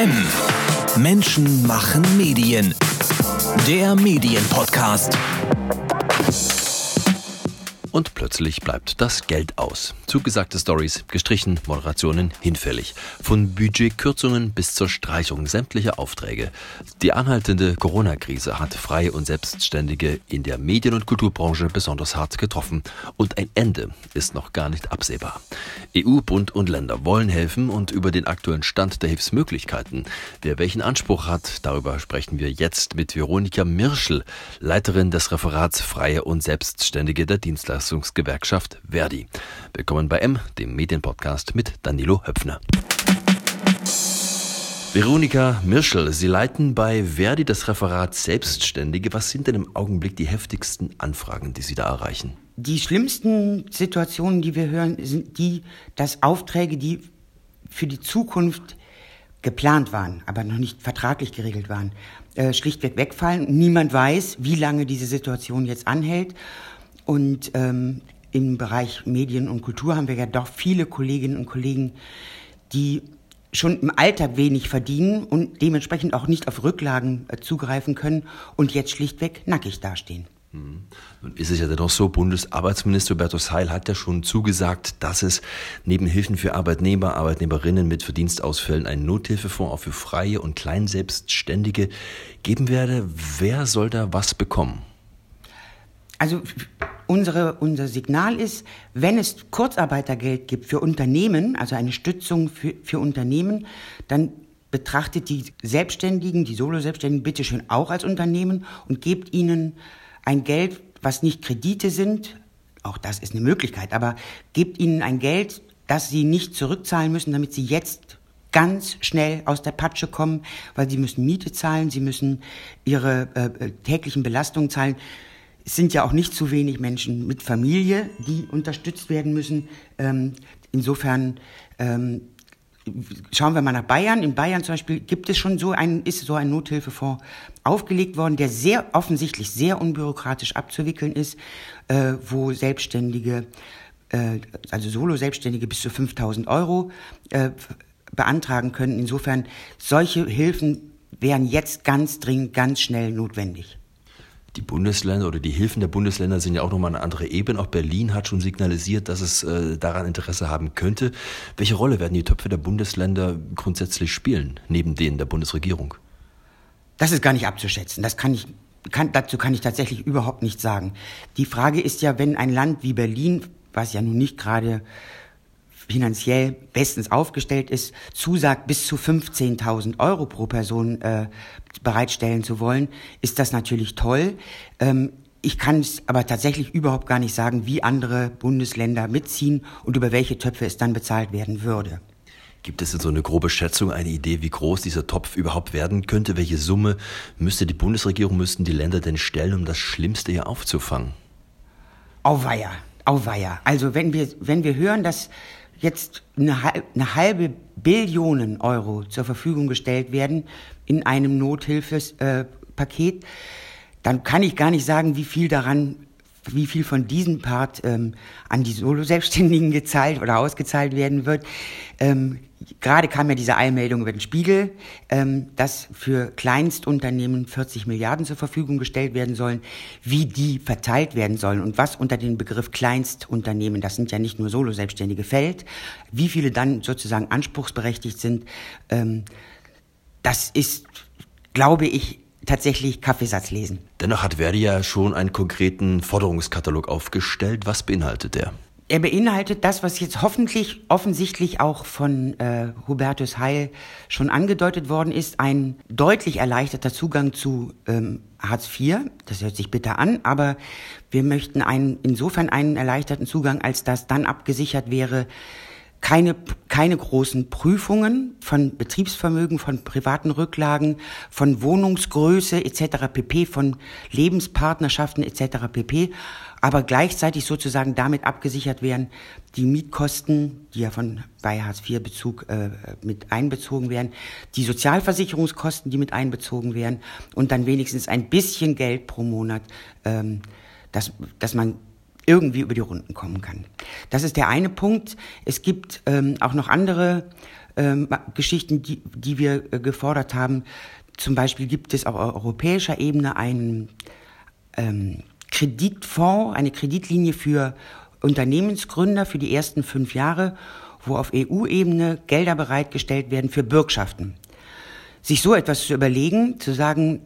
M. Menschen machen Medien. Der Medienpodcast. Und plötzlich bleibt das Geld aus. Zugesagte Stories, gestrichen, Moderationen hinfällig. Von Budgetkürzungen bis zur Streichung sämtlicher Aufträge. Die anhaltende Corona-Krise hat Freie und Selbstständige in der Medien- und Kulturbranche besonders hart getroffen. Und ein Ende ist noch gar nicht absehbar. EU, Bund und Länder wollen helfen und über den aktuellen Stand der Hilfsmöglichkeiten. Wer welchen Anspruch hat, darüber sprechen wir jetzt mit Veronika Mirschel, Leiterin des Referats Freie und Selbstständige der Dienstleistung. Niederlassungsgewerkschaft Verdi. Willkommen bei M, dem Medienpodcast mit Danilo Höpfner. Veronika Mirschel, Sie leiten bei Verdi das Referat Selbstständige. Was sind denn im Augenblick die heftigsten Anfragen, die Sie da erreichen? Die schlimmsten Situationen, die wir hören, sind die, dass Aufträge, die für die Zukunft geplant waren, aber noch nicht vertraglich geregelt waren, äh, schlichtweg wegfallen. Niemand weiß, wie lange diese Situation jetzt anhält. Und ähm, im Bereich Medien und Kultur haben wir ja doch viele Kolleginnen und Kollegen, die schon im Alter wenig verdienen und dementsprechend auch nicht auf Rücklagen äh, zugreifen können und jetzt schlichtweg nackig dastehen. Nun ist es ja dennoch so, Bundesarbeitsminister Hubertus Heil hat ja schon zugesagt, dass es neben Hilfen für Arbeitnehmer, Arbeitnehmerinnen mit Verdienstausfällen einen Nothilfefonds auch für Freie und Kleinselbstständige geben werde. Wer soll da was bekommen? Also unsere, unser Signal ist, wenn es Kurzarbeitergeld gibt für Unternehmen, also eine Stützung für, für Unternehmen, dann betrachtet die Selbstständigen, die Solo-Selbstständigen bitte schön auch als Unternehmen und gebt ihnen ein Geld, was nicht Kredite sind, auch das ist eine Möglichkeit, aber gebt ihnen ein Geld, das sie nicht zurückzahlen müssen, damit sie jetzt ganz schnell aus der Patsche kommen, weil sie müssen Miete zahlen, sie müssen ihre äh, äh täglichen Belastungen zahlen. Es sind ja auch nicht zu wenig Menschen mit Familie, die unterstützt werden müssen. Ähm, insofern ähm, schauen wir mal nach Bayern. In Bayern zum Beispiel gibt es schon so ein, ist so ein Nothilfefonds aufgelegt worden, der sehr offensichtlich sehr unbürokratisch abzuwickeln ist, äh, wo Selbstständige, äh, also Solo-Selbstständige bis zu 5000 Euro äh, beantragen können. Insofern solche Hilfen wären jetzt ganz dringend, ganz schnell notwendig. Die Bundesländer oder die Hilfen der Bundesländer sind ja auch nochmal eine andere Ebene. Auch Berlin hat schon signalisiert, dass es äh, daran Interesse haben könnte. Welche Rolle werden die Töpfe der Bundesländer grundsätzlich spielen, neben denen der Bundesregierung? Das ist gar nicht abzuschätzen. Das kann ich, kann, dazu kann ich tatsächlich überhaupt nichts sagen. Die Frage ist ja, wenn ein Land wie Berlin, was ja nun nicht gerade finanziell bestens aufgestellt ist, zusagt, bis zu 15.000 Euro pro Person äh, bereitstellen zu wollen, ist das natürlich toll. Ähm, ich kann es aber tatsächlich überhaupt gar nicht sagen, wie andere Bundesländer mitziehen und über welche Töpfe es dann bezahlt werden würde. Gibt es denn so eine grobe Schätzung, eine Idee, wie groß dieser Topf überhaupt werden könnte? Welche Summe müsste die Bundesregierung, müssten die Länder denn stellen, um das Schlimmste hier aufzufangen? Auweia, auweia. Also wenn wir, wenn wir hören, dass jetzt eine, eine halbe Billionen Euro zur Verfügung gestellt werden in einem Nothilfespaket, äh, dann kann ich gar nicht sagen, wie viel daran wie viel von diesem Part ähm, an die Solo-Selbstständigen gezahlt oder ausgezahlt werden wird. Ähm, gerade kam ja diese Eilmeldung über den Spiegel, ähm, dass für Kleinstunternehmen 40 Milliarden zur Verfügung gestellt werden sollen, wie die verteilt werden sollen und was unter den Begriff Kleinstunternehmen, das sind ja nicht nur Solo-Selbstständige, fällt, wie viele dann sozusagen anspruchsberechtigt sind, ähm, das ist, glaube ich, tatsächlich Kaffeesatz lesen. Dennoch hat Verdi ja schon einen konkreten Forderungskatalog aufgestellt. Was beinhaltet der? Er beinhaltet das, was jetzt hoffentlich offensichtlich auch von äh, Hubertus Heil schon angedeutet worden ist, ein deutlich erleichterter Zugang zu ähm, Hartz IV. Das hört sich bitter an, aber wir möchten einen, insofern einen erleichterten Zugang, als das dann abgesichert wäre, keine, keine großen Prüfungen von Betriebsvermögen, von privaten Rücklagen, von Wohnungsgröße etc. pp, von Lebenspartnerschaften etc. pp, aber gleichzeitig sozusagen damit abgesichert werden, die Mietkosten, die ja von bei Hartz-IV-Bezug äh, mit einbezogen werden, die Sozialversicherungskosten, die mit einbezogen werden und dann wenigstens ein bisschen Geld pro Monat, ähm, dass, dass man irgendwie über die Runden kommen kann. Das ist der eine Punkt. Es gibt ähm, auch noch andere ähm, Geschichten, die, die wir äh, gefordert haben. Zum Beispiel gibt es auf europäischer Ebene einen ähm, Kreditfonds, eine Kreditlinie für Unternehmensgründer für die ersten fünf Jahre, wo auf EU-Ebene Gelder bereitgestellt werden für Bürgschaften. Sich so etwas zu überlegen, zu sagen,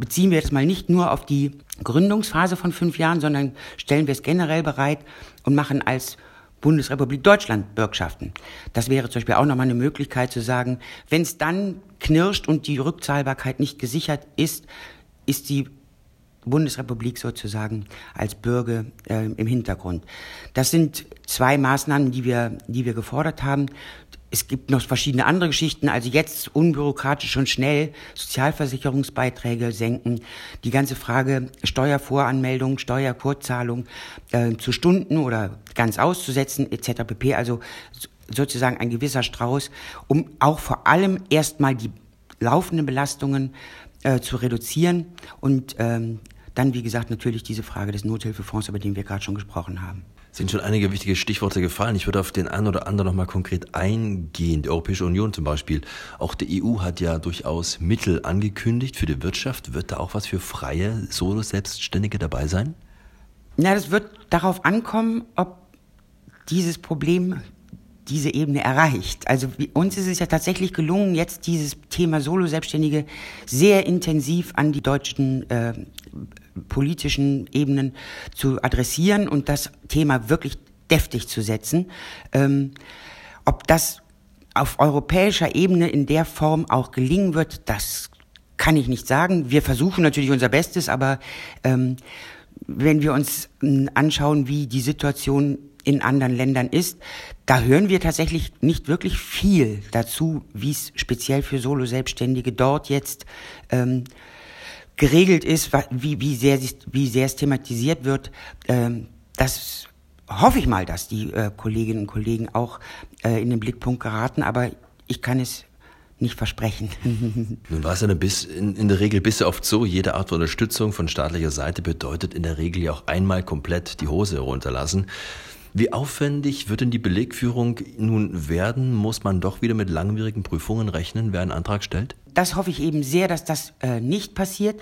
beziehen wir das mal nicht nur auf die Gründungsphase von fünf Jahren, sondern stellen wir es generell bereit und machen als Bundesrepublik Deutschland Bürgschaften. Das wäre zum Beispiel auch nochmal eine Möglichkeit zu sagen, wenn es dann knirscht und die Rückzahlbarkeit nicht gesichert ist, ist die Bundesrepublik sozusagen als Bürger äh, im Hintergrund. Das sind zwei Maßnahmen, die wir, die wir gefordert haben. Es gibt noch verschiedene andere Geschichten. Also jetzt unbürokratisch und schnell Sozialversicherungsbeiträge senken. Die ganze Frage Steuervoranmeldung, Steuerkurzzahlung äh, zu Stunden oder ganz auszusetzen etc. pp. Also sozusagen ein gewisser Strauß, um auch vor allem erstmal die laufenden Belastungen äh, zu reduzieren und ähm, dann, wie gesagt, natürlich diese Frage des Nothilfefonds, über den wir gerade schon gesprochen haben. Sind schon einige wichtige Stichworte gefallen. Ich würde auf den einen oder anderen nochmal konkret eingehen. Die Europäische Union zum Beispiel. Auch die EU hat ja durchaus Mittel angekündigt für die Wirtschaft. Wird da auch was für freie Solo-Selbstständige dabei sein? Na, das wird darauf ankommen, ob dieses Problem diese Ebene erreicht. Also uns ist es ja tatsächlich gelungen, jetzt dieses Thema Solo-Selbstständige sehr intensiv an die deutschen äh, politischen Ebenen zu adressieren und das Thema wirklich deftig zu setzen. Ähm, ob das auf europäischer Ebene in der Form auch gelingen wird, das kann ich nicht sagen. Wir versuchen natürlich unser Bestes, aber ähm, wenn wir uns anschauen, wie die Situation in anderen Ländern ist, da hören wir tatsächlich nicht wirklich viel dazu, wie es speziell für Solo-Selbstständige dort jetzt ähm, geregelt ist, wie, wie, sehr, wie sehr es thematisiert wird. Ähm, das hoffe ich mal, dass die äh, Kolleginnen und Kollegen auch äh, in den Blickpunkt geraten, aber ich kann es nicht versprechen. Nun war es ja bis, in, in, der Regel bisher oft so, jede Art von Unterstützung von staatlicher Seite bedeutet in der Regel ja auch einmal komplett die Hose runterlassen. Wie aufwendig wird denn die Belegführung nun werden? Muss man doch wieder mit langwierigen Prüfungen rechnen, wer einen Antrag stellt? Das hoffe ich eben sehr, dass das äh, nicht passiert.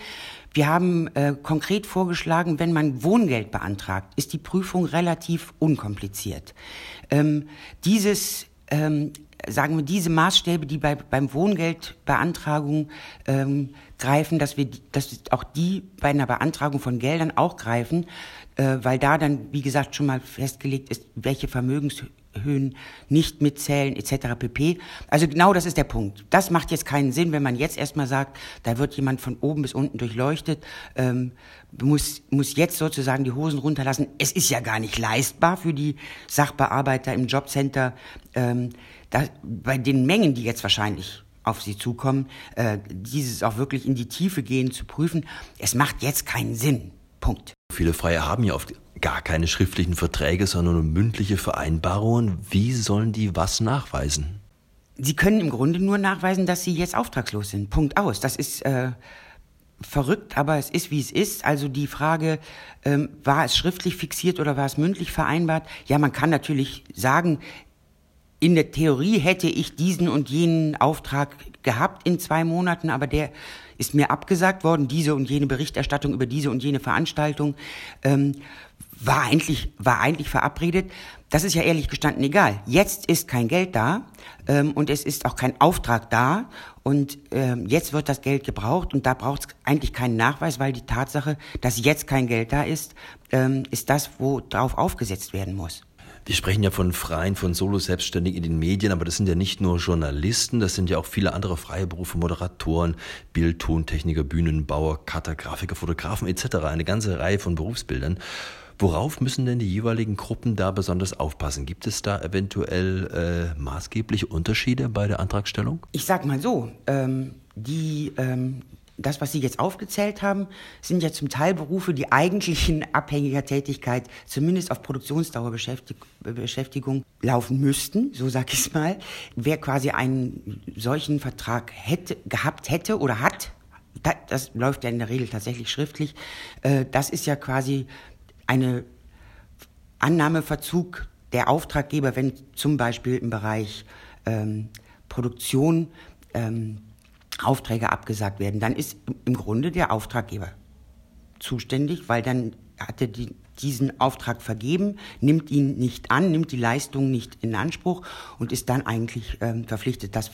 Wir haben äh, konkret vorgeschlagen, wenn man Wohngeld beantragt, ist die Prüfung relativ unkompliziert. Ähm, dieses ähm, sagen wir, diese Maßstäbe, die bei, beim Wohngeldbeantragung ähm, greifen, dass wir, dass auch die bei einer Beantragung von Geldern auch greifen, äh, weil da dann, wie gesagt, schon mal festgelegt ist, welche Vermögenshöhen nicht mitzählen etc. pp. Also genau das ist der Punkt. Das macht jetzt keinen Sinn, wenn man jetzt erstmal sagt, da wird jemand von oben bis unten durchleuchtet, ähm, muss, muss jetzt sozusagen die Hosen runterlassen. Es ist ja gar nicht leistbar für die Sachbearbeiter im Jobcenter, ähm, da, bei den Mengen, die jetzt wahrscheinlich auf sie zukommen, äh, dieses auch wirklich in die Tiefe gehen zu prüfen. Es macht jetzt keinen Sinn. Punkt. Viele Freie haben ja oft gar keine schriftlichen Verträge, sondern nur mündliche Vereinbarungen. Wie sollen die was nachweisen? Sie können im Grunde nur nachweisen, dass sie jetzt auftragslos sind. Punkt aus. Das ist äh, verrückt, aber es ist, wie es ist. Also die Frage, ähm, war es schriftlich fixiert oder war es mündlich vereinbart? Ja, man kann natürlich sagen, in der Theorie hätte ich diesen und jenen Auftrag gehabt in zwei Monaten, aber der ist mir abgesagt worden, diese und jene Berichterstattung über diese und jene Veranstaltung ähm, war eigentlich war eigentlich verabredet. Das ist ja ehrlich gestanden egal. Jetzt ist kein Geld da ähm, und es ist auch kein Auftrag da und ähm, jetzt wird das Geld gebraucht und da braucht es eigentlich keinen Nachweis, weil die Tatsache, dass jetzt kein Geld da ist, ähm, ist das, wo drauf aufgesetzt werden muss. Wir sprechen ja von Freien, von Solo-Selbstständigen in den Medien, aber das sind ja nicht nur Journalisten, das sind ja auch viele andere freie Berufe, Moderatoren, Bild, Tontechniker, Bühnenbauer, Cutter, Grafiker, Fotografen etc. Eine ganze Reihe von Berufsbildern. Worauf müssen denn die jeweiligen Gruppen da besonders aufpassen? Gibt es da eventuell äh, maßgebliche Unterschiede bei der Antragstellung? Ich sag mal so, ähm, die ähm, das, was Sie jetzt aufgezählt haben, sind ja zum Teil Berufe, die eigentlich in abhängiger Tätigkeit, zumindest auf Produktionsdauerbeschäftigung, laufen müssten, so sag ich mal. Wer quasi einen solchen Vertrag hätte, gehabt hätte oder hat, das läuft ja in der Regel tatsächlich schriftlich, äh, das ist ja quasi eine Annahmeverzug der Auftraggeber, wenn zum Beispiel im Bereich ähm, Produktion ähm, Aufträge abgesagt werden, dann ist im Grunde der Auftraggeber zuständig, weil dann hat er die, diesen Auftrag vergeben, nimmt ihn nicht an, nimmt die Leistung nicht in Anspruch und ist dann eigentlich ähm, verpflichtet, das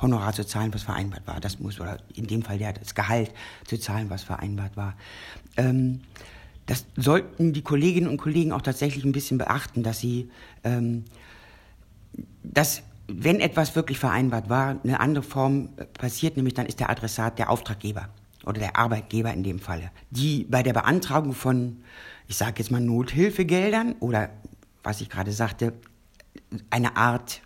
Honorar zu zahlen, was vereinbart war. Das muss, oder in dem Fall der, das Gehalt zu zahlen, was vereinbart war. Ähm, das sollten die Kolleginnen und Kollegen auch tatsächlich ein bisschen beachten, dass sie, ähm, dass wenn etwas wirklich vereinbart war, eine andere Form passiert, nämlich dann ist der Adressat der Auftraggeber oder der Arbeitgeber in dem Falle, die bei der Beantragung von, ich sage jetzt mal Nothilfegeldern oder was ich gerade sagte, eine Art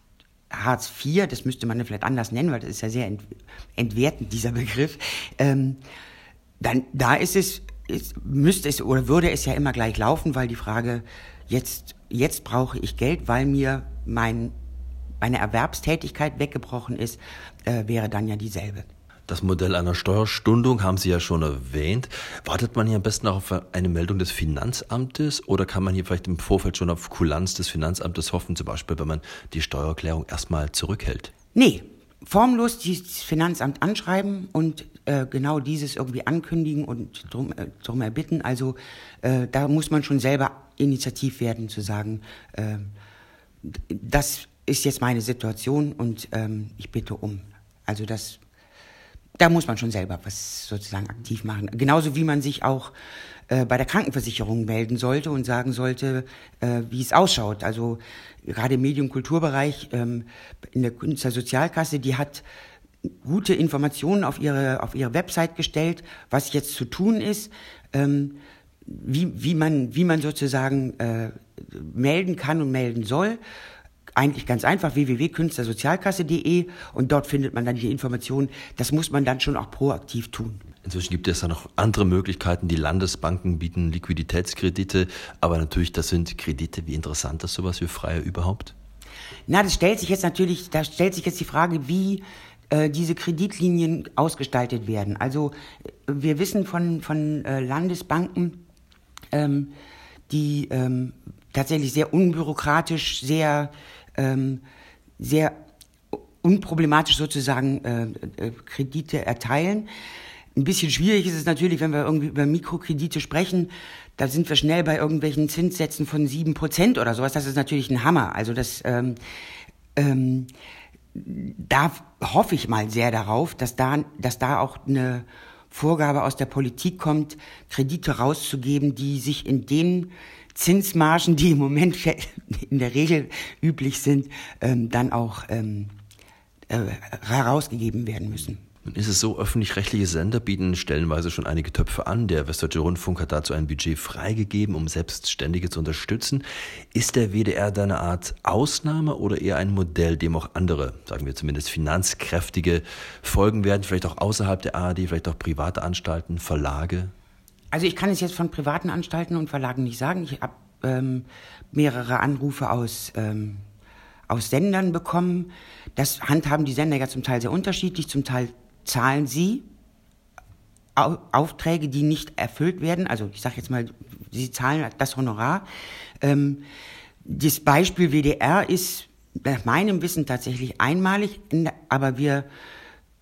Hartz IV, das müsste man vielleicht anders nennen, weil das ist ja sehr entwertend, dieser Begriff, ähm, dann da ist es, ist, müsste es oder würde es ja immer gleich laufen, weil die Frage, jetzt, jetzt brauche ich Geld, weil mir mein meine Erwerbstätigkeit weggebrochen ist, äh, wäre dann ja dieselbe. Das Modell einer Steuerstundung haben Sie ja schon erwähnt. Wartet man hier am besten auf eine Meldung des Finanzamtes oder kann man hier vielleicht im Vorfeld schon auf Kulanz des Finanzamtes hoffen, zum Beispiel, wenn man die Steuererklärung erstmal zurückhält? Nee, formlos das Finanzamt anschreiben und äh, genau dieses irgendwie ankündigen und drum, äh, drum erbitten. Also äh, da muss man schon selber initiativ werden, zu sagen, äh, das ist jetzt meine Situation und ähm, ich bitte um. Also das, da muss man schon selber was sozusagen aktiv machen. Genauso wie man sich auch äh, bei der Krankenversicherung melden sollte und sagen sollte, äh, wie es ausschaut. Also gerade im Medium- Kulturbereich ähm, in der Künstlersozialkasse, die hat gute Informationen auf ihre auf ihre Website gestellt, was jetzt zu tun ist. Ähm, wie, wie, man, wie man sozusagen äh, melden kann und melden soll eigentlich ganz einfach www.künstlersozialkasse.de und dort findet man dann die Informationen. Das muss man dann schon auch proaktiv tun. Inzwischen gibt es ja noch andere Möglichkeiten. Die Landesbanken bieten Liquiditätskredite, aber natürlich, das sind Kredite. Wie interessant ist sowas für Freie überhaupt? Na, das stellt sich jetzt natürlich, da stellt sich jetzt die Frage, wie äh, diese Kreditlinien ausgestaltet werden. Also wir wissen von, von äh, Landesbanken, ähm, die ähm, tatsächlich sehr unbürokratisch, sehr ähm, sehr unproblematisch sozusagen äh, äh, Kredite erteilen. Ein bisschen schwierig ist es natürlich, wenn wir irgendwie über Mikrokredite sprechen. Da sind wir schnell bei irgendwelchen Zinssätzen von sieben Prozent oder sowas. Das ist natürlich ein Hammer. Also das, ähm, ähm, da hoffe ich mal sehr darauf, dass da, dass da auch eine Vorgabe aus der Politik kommt, Kredite rauszugeben, die sich in den Zinsmargen, die im Moment in der Regel üblich sind, ähm, dann auch ähm, äh, herausgegeben werden müssen. Nun ist es so, öffentlich-rechtliche Sender bieten stellenweise schon einige Töpfe an. Der Westdeutsche Rundfunk hat dazu ein Budget freigegeben, um Selbstständige zu unterstützen. Ist der WDR da eine Art Ausnahme oder eher ein Modell, dem auch andere, sagen wir zumindest finanzkräftige, folgen werden? Vielleicht auch außerhalb der ARD, vielleicht auch private Anstalten, Verlage? Also ich kann es jetzt von privaten Anstalten und Verlagen nicht sagen. Ich habe ähm, mehrere Anrufe aus, ähm, aus Sendern bekommen. Das handhaben die Sender ja zum Teil sehr unterschiedlich. Zum Teil zahlen sie Au Aufträge, die nicht erfüllt werden. Also ich sage jetzt mal, sie zahlen das Honorar. Ähm, das Beispiel WDR ist nach meinem Wissen tatsächlich einmalig, aber wir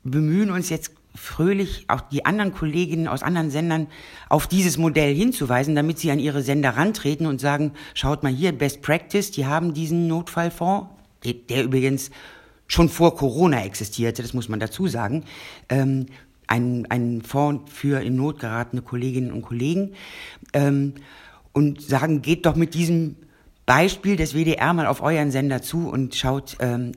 bemühen uns jetzt fröhlich auch die anderen Kolleginnen aus anderen Sendern auf dieses Modell hinzuweisen, damit sie an ihre Sender rantreten und sagen, schaut mal hier, Best Practice, die haben diesen Notfallfonds, der, der übrigens schon vor Corona existierte, das muss man dazu sagen, ähm, ein, ein Fonds für in Not geratene Kolleginnen und Kollegen ähm, und sagen, geht doch mit diesem Beispiel des WDR mal auf euren Sender zu und schaut, ähm,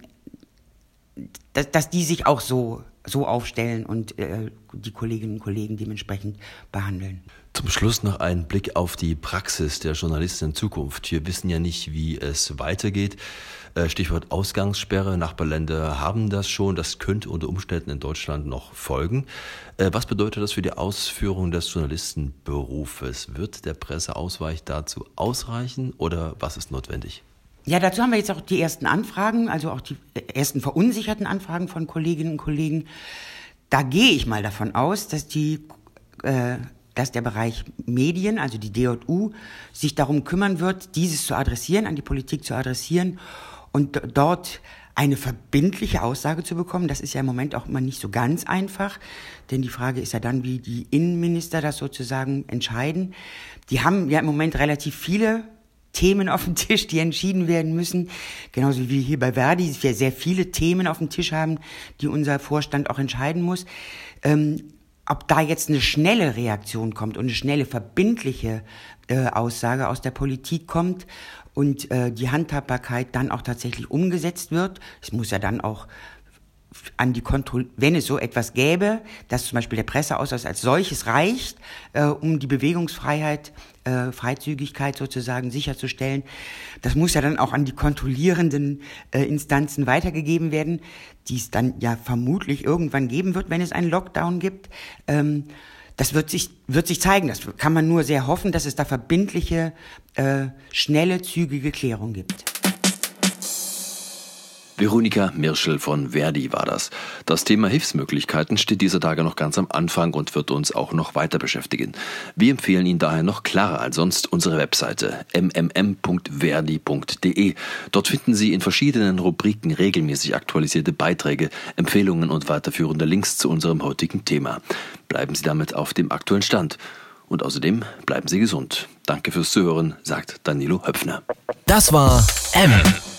dass, dass die sich auch so so aufstellen und äh, die Kolleginnen und Kollegen dementsprechend behandeln. Zum Schluss noch ein Blick auf die Praxis der Journalisten in Zukunft. Wir wissen ja nicht, wie es weitergeht. Äh, Stichwort Ausgangssperre. Nachbarländer haben das schon. Das könnte unter Umständen in Deutschland noch folgen. Äh, was bedeutet das für die Ausführung des Journalistenberufes? Wird der Presseausweich dazu ausreichen oder was ist notwendig? Ja, dazu haben wir jetzt auch die ersten Anfragen, also auch die ersten verunsicherten Anfragen von Kolleginnen und Kollegen. Da gehe ich mal davon aus, dass die, äh, dass der Bereich Medien, also die DJU, sich darum kümmern wird, dieses zu adressieren, an die Politik zu adressieren und dort eine verbindliche Aussage zu bekommen. Das ist ja im Moment auch immer nicht so ganz einfach, denn die Frage ist ja dann, wie die Innenminister das sozusagen entscheiden. Die haben ja im Moment relativ viele Themen auf dem Tisch, die entschieden werden müssen. Genauso wie hier bei Verdi wir sehr viele Themen auf dem Tisch haben, die unser Vorstand auch entscheiden muss. Ähm, ob da jetzt eine schnelle Reaktion kommt und eine schnelle verbindliche äh, Aussage aus der Politik kommt und äh, die Handhabbarkeit dann auch tatsächlich umgesetzt wird. Es muss ja dann auch an die Kontrolle, wenn es so etwas gäbe, dass zum Beispiel der Presseausweis als solches reicht, äh, um die Bewegungsfreiheit, äh, Freizügigkeit sozusagen sicherzustellen. Das muss ja dann auch an die kontrollierenden äh, Instanzen weitergegeben werden, die es dann ja vermutlich irgendwann geben wird, wenn es einen Lockdown gibt. Ähm, das wird sich, wird sich zeigen. Das kann man nur sehr hoffen, dass es da verbindliche, äh, schnelle, zügige Klärung gibt. Veronika Mirschel von Verdi war das. Das Thema Hilfsmöglichkeiten steht dieser Tage noch ganz am Anfang und wird uns auch noch weiter beschäftigen. Wir empfehlen Ihnen daher noch klarer als sonst unsere Webseite mmm.verdi.de. Dort finden Sie in verschiedenen Rubriken regelmäßig aktualisierte Beiträge, Empfehlungen und weiterführende Links zu unserem heutigen Thema. Bleiben Sie damit auf dem aktuellen Stand. Und außerdem bleiben Sie gesund. Danke fürs Zuhören, sagt Danilo Höpfner. Das war M.